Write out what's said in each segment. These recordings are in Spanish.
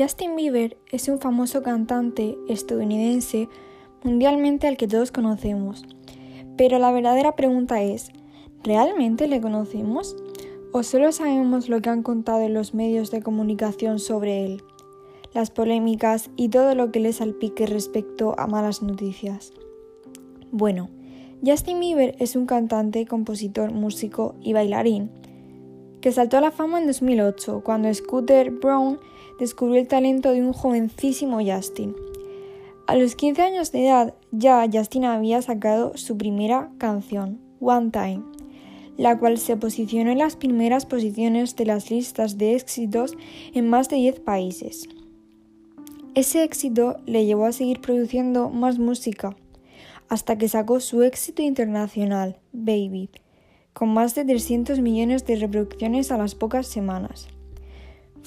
Justin Bieber es un famoso cantante estadounidense mundialmente al que todos conocemos. Pero la verdadera pregunta es, ¿realmente le conocemos? ¿O solo sabemos lo que han contado en los medios de comunicación sobre él? Las polémicas y todo lo que le salpique respecto a malas noticias. Bueno, Justin Bieber es un cantante, compositor, músico y bailarín que saltó a la fama en 2008 cuando Scooter Brown descubrió el talento de un jovencísimo Justin. A los 15 años de edad ya Justin había sacado su primera canción, One Time, la cual se posicionó en las primeras posiciones de las listas de éxitos en más de 10 países. Ese éxito le llevó a seguir produciendo más música, hasta que sacó su éxito internacional, Baby, con más de 300 millones de reproducciones a las pocas semanas.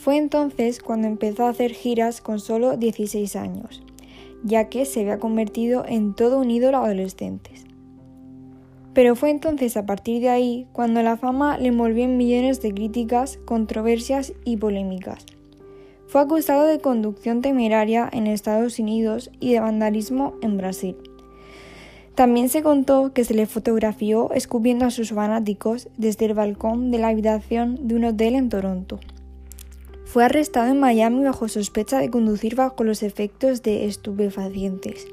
Fue entonces cuando empezó a hacer giras con solo 16 años, ya que se había convertido en todo un ídolo adolescente. Pero fue entonces a partir de ahí cuando la fama le envolvió en millones de críticas, controversias y polémicas. Fue acusado de conducción temeraria en Estados Unidos y de vandalismo en Brasil. También se contó que se le fotografió escupiendo a sus fanáticos desde el balcón de la habitación de un hotel en Toronto. Fue arrestado en Miami bajo sospecha de conducir bajo los efectos de estupefacientes.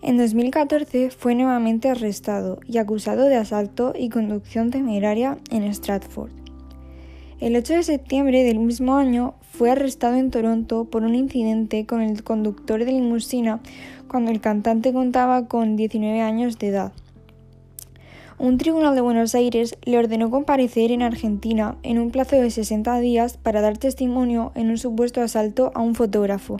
En 2014 fue nuevamente arrestado y acusado de asalto y conducción temeraria en Stratford. El 8 de septiembre del mismo año fue arrestado en Toronto por un incidente con el conductor de limusina cuando el cantante contaba con 19 años de edad. Un tribunal de Buenos Aires le ordenó comparecer en Argentina en un plazo de 60 días para dar testimonio en un supuesto asalto a un fotógrafo.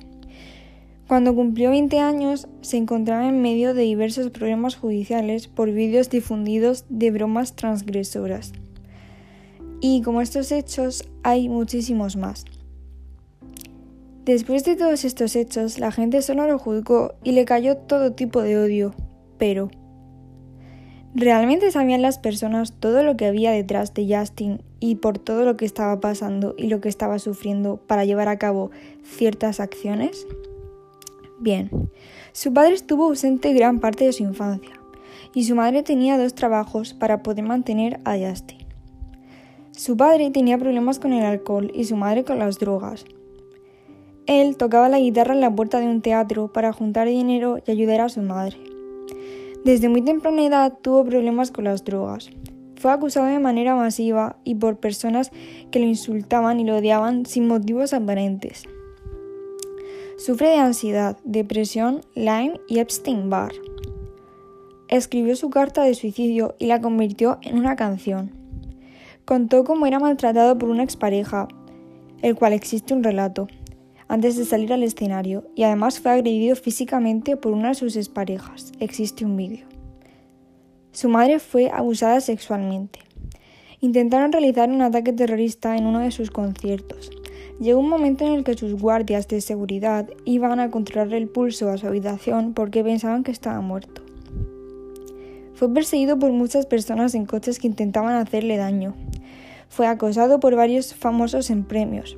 Cuando cumplió 20 años, se encontraba en medio de diversos problemas judiciales por vídeos difundidos de bromas transgresoras. Y como estos hechos, hay muchísimos más. Después de todos estos hechos, la gente solo lo juzgó y le cayó todo tipo de odio, pero ¿Realmente sabían las personas todo lo que había detrás de Justin y por todo lo que estaba pasando y lo que estaba sufriendo para llevar a cabo ciertas acciones? Bien, su padre estuvo ausente gran parte de su infancia y su madre tenía dos trabajos para poder mantener a Justin. Su padre tenía problemas con el alcohol y su madre con las drogas. Él tocaba la guitarra en la puerta de un teatro para juntar dinero y ayudar a su madre. Desde muy temprana edad tuvo problemas con las drogas. Fue acusado de manera masiva y por personas que lo insultaban y lo odiaban sin motivos aparentes. Sufre de ansiedad, depresión, Lyme y Epstein-Barr. Escribió su carta de suicidio y la convirtió en una canción. Contó cómo era maltratado por una expareja, el cual existe un relato, antes de salir al escenario y además fue agredido físicamente por una de sus exparejas. Existe un vídeo. Su madre fue abusada sexualmente. Intentaron realizar un ataque terrorista en uno de sus conciertos. Llegó un momento en el que sus guardias de seguridad iban a controlarle el pulso a su habitación porque pensaban que estaba muerto. Fue perseguido por muchas personas en coches que intentaban hacerle daño. Fue acosado por varios famosos en premios,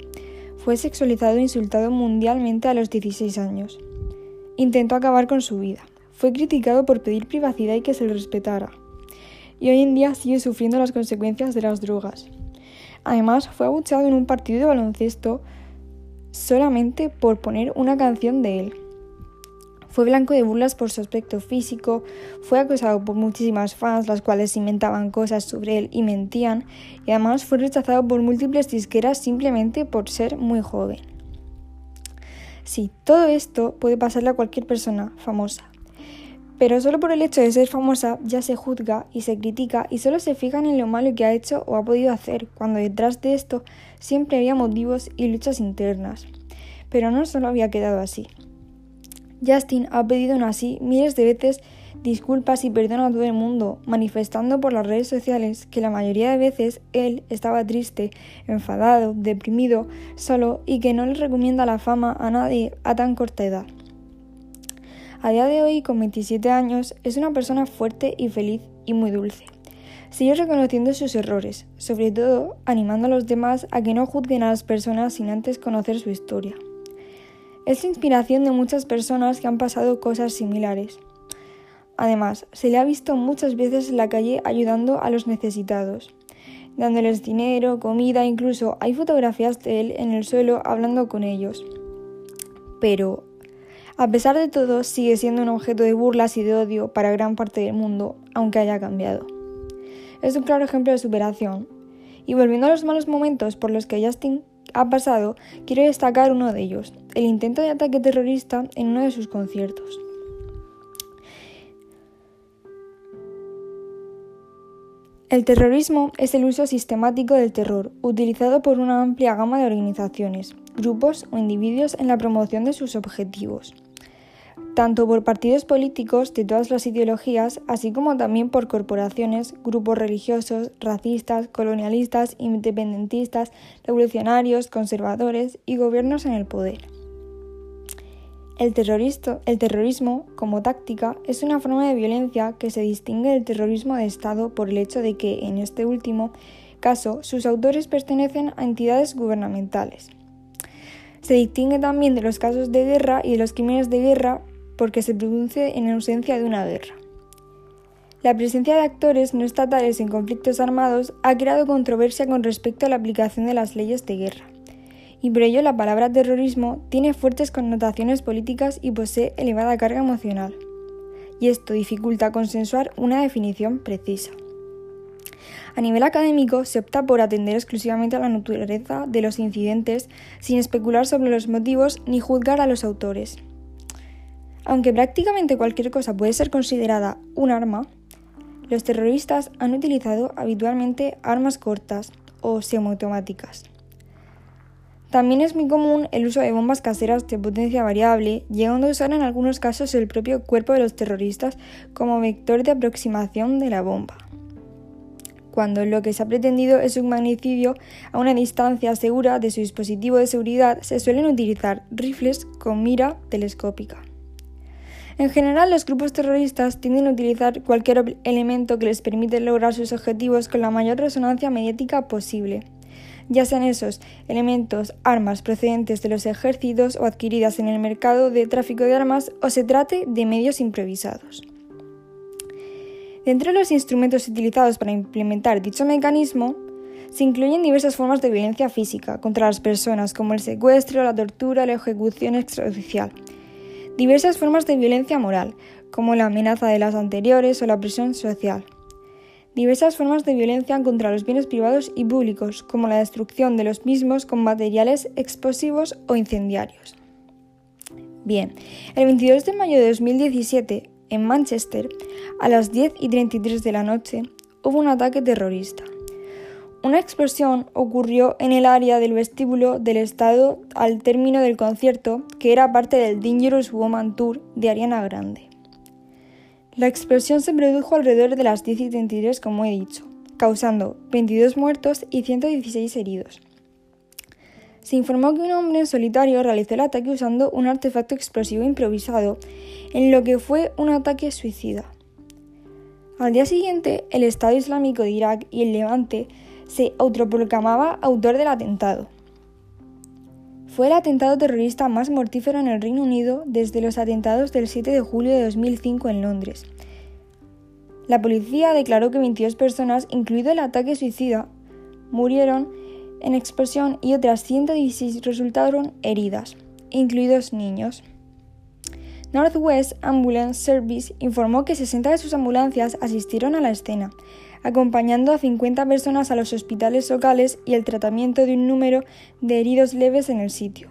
fue sexualizado e insultado mundialmente a los 16 años. Intentó acabar con su vida. Fue criticado por pedir privacidad y que se le respetara. Y hoy en día sigue sufriendo las consecuencias de las drogas. Además, fue abuchado en un partido de baloncesto solamente por poner una canción de él. Fue blanco de burlas por su aspecto físico, fue acosado por muchísimas fans, las cuales inventaban cosas sobre él y mentían, y además fue rechazado por múltiples disqueras simplemente por ser muy joven. Sí, todo esto puede pasarle a cualquier persona famosa, pero solo por el hecho de ser famosa ya se juzga y se critica y solo se fijan en lo malo que ha hecho o ha podido hacer, cuando detrás de esto siempre había motivos y luchas internas. Pero no solo había quedado así. Justin ha pedido aún así miles de veces disculpas y perdón a todo el mundo, manifestando por las redes sociales que la mayoría de veces él estaba triste, enfadado, deprimido, solo y que no le recomienda la fama a nadie a tan corta edad. A día de hoy, con 27 años, es una persona fuerte y feliz y muy dulce. Sigue reconociendo sus errores, sobre todo animando a los demás a que no juzguen a las personas sin antes conocer su historia. Es la inspiración de muchas personas que han pasado cosas similares. Además, se le ha visto muchas veces en la calle ayudando a los necesitados, dándoles dinero, comida, incluso hay fotografías de él en el suelo hablando con ellos. Pero, a pesar de todo, sigue siendo un objeto de burlas y de odio para gran parte del mundo, aunque haya cambiado. Es un claro ejemplo de superación. Y volviendo a los malos momentos por los que Justin ha pasado, quiero destacar uno de ellos, el intento de ataque terrorista en uno de sus conciertos. El terrorismo es el uso sistemático del terror, utilizado por una amplia gama de organizaciones, grupos o individuos en la promoción de sus objetivos tanto por partidos políticos de todas las ideologías, así como también por corporaciones, grupos religiosos, racistas, colonialistas, independentistas, revolucionarios, conservadores y gobiernos en el poder. El, el terrorismo, como táctica, es una forma de violencia que se distingue del terrorismo de Estado por el hecho de que, en este último caso, sus autores pertenecen a entidades gubernamentales. Se distingue también de los casos de guerra y de los crímenes de guerra porque se produce en ausencia de una guerra. La presencia de actores no estatales en conflictos armados ha creado controversia con respecto a la aplicación de las leyes de guerra, y por ello la palabra terrorismo tiene fuertes connotaciones políticas y posee elevada carga emocional, y esto dificulta consensuar una definición precisa. A nivel académico, se opta por atender exclusivamente a la naturaleza de los incidentes sin especular sobre los motivos ni juzgar a los autores. Aunque prácticamente cualquier cosa puede ser considerada un arma, los terroristas han utilizado habitualmente armas cortas o semiautomáticas. También es muy común el uso de bombas caseras de potencia variable, llegando a usar en algunos casos el propio cuerpo de los terroristas como vector de aproximación de la bomba. Cuando lo que se ha pretendido es un magnicidio a una distancia segura de su dispositivo de seguridad, se suelen utilizar rifles con mira telescópica. En general, los grupos terroristas tienden a utilizar cualquier elemento que les permite lograr sus objetivos con la mayor resonancia mediática posible, ya sean esos elementos armas procedentes de los ejércitos o adquiridas en el mercado de tráfico de armas o se trate de medios improvisados. Dentro de los instrumentos utilizados para implementar dicho mecanismo, se incluyen diversas formas de violencia física contra las personas, como el secuestro, la tortura, la ejecución extraoficial, diversas formas de violencia moral, como la amenaza de las anteriores o la presión social. Diversas formas de violencia contra los bienes privados y públicos, como la destrucción de los mismos con materiales explosivos o incendiarios. Bien, el 22 de mayo de 2017, en Manchester, a las 10 y 33 de la noche, hubo un ataque terrorista. Una explosión ocurrió en el área del vestíbulo del estado al término del concierto, que era parte del Dangerous Woman Tour de Ariana Grande. La explosión se produjo alrededor de las 10 y 33, como he dicho, causando 22 muertos y 116 heridos. Se informó que un hombre en solitario realizó el ataque usando un artefacto explosivo improvisado, en lo que fue un ataque suicida. Al día siguiente, el Estado Islámico de Irak y el Levante se autoproclamaba autor del atentado. Fue el atentado terrorista más mortífero en el Reino Unido desde los atentados del 7 de julio de 2005 en Londres. La policía declaró que 22 personas, incluido el ataque suicida, murieron en explosión y otras 116 resultaron heridas, incluidos niños. Northwest Ambulance Service informó que 60 de sus ambulancias asistieron a la escena, acompañando a 50 personas a los hospitales locales y el tratamiento de un número de heridos leves en el sitio.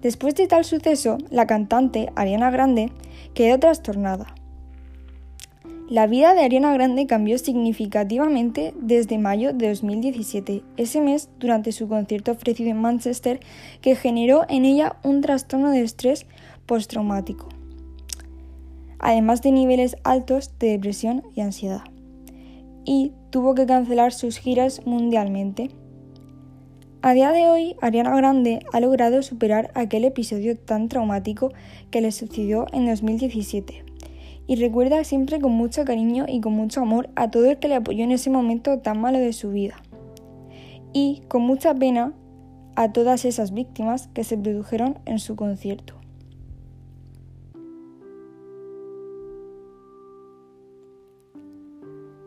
Después de tal suceso, la cantante Ariana Grande quedó trastornada. La vida de Ariana Grande cambió significativamente desde mayo de 2017, ese mes durante su concierto ofrecido en Manchester que generó en ella un trastorno de estrés postraumático, además de niveles altos de depresión y ansiedad y tuvo que cancelar sus giras mundialmente. A día de hoy, Ariana Grande ha logrado superar aquel episodio tan traumático que le sucedió en 2017 y recuerda siempre con mucho cariño y con mucho amor a todo el que le apoyó en ese momento tan malo de su vida. Y con mucha pena a todas esas víctimas que se produjeron en su concierto.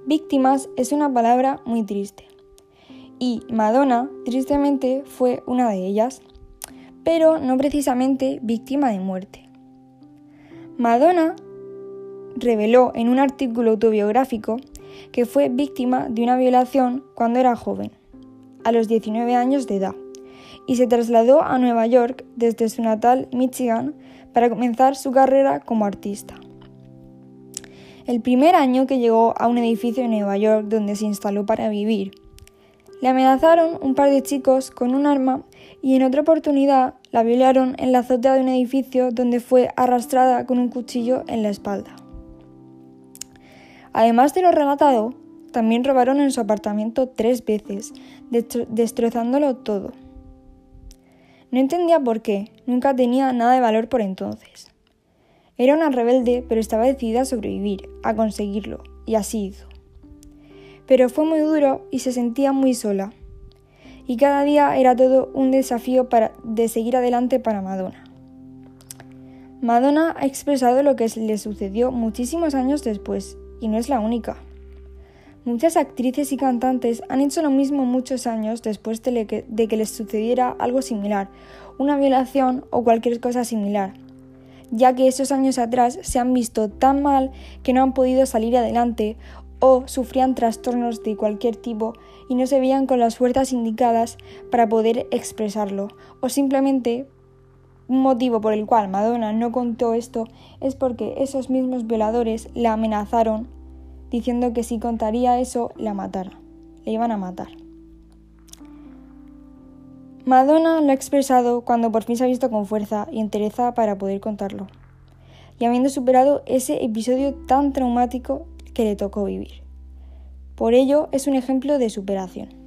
Víctimas es una palabra muy triste. Y Madonna, tristemente, fue una de ellas, pero no precisamente víctima de muerte. Madonna reveló en un artículo autobiográfico que fue víctima de una violación cuando era joven, a los 19 años de edad, y se trasladó a Nueva York desde su natal Michigan para comenzar su carrera como artista. El primer año que llegó a un edificio en Nueva York donde se instaló para vivir, le amenazaron un par de chicos con un arma y en otra oportunidad la violaron en la azotea de un edificio donde fue arrastrada con un cuchillo en la espalda. Además de lo relatado, también robaron en su apartamento tres veces, destrozándolo todo. No entendía por qué, nunca tenía nada de valor por entonces. Era una rebelde, pero estaba decidida a sobrevivir, a conseguirlo, y así hizo. Pero fue muy duro y se sentía muy sola. Y cada día era todo un desafío para, de seguir adelante para Madonna. Madonna ha expresado lo que le sucedió muchísimos años después, y no es la única. Muchas actrices y cantantes han hecho lo mismo muchos años después de que les sucediera algo similar, una violación o cualquier cosa similar, ya que esos años atrás se han visto tan mal que no han podido salir adelante o sufrían trastornos de cualquier tipo y no se veían con las fuerzas indicadas para poder expresarlo, o simplemente un motivo por el cual Madonna no contó esto es porque esos mismos violadores la amenazaron diciendo que si contaría eso la matara, le iban a matar. Madonna lo ha expresado cuando por fin se ha visto con fuerza y entereza para poder contarlo, y habiendo superado ese episodio tan traumático que le tocó vivir. Por ello es un ejemplo de superación.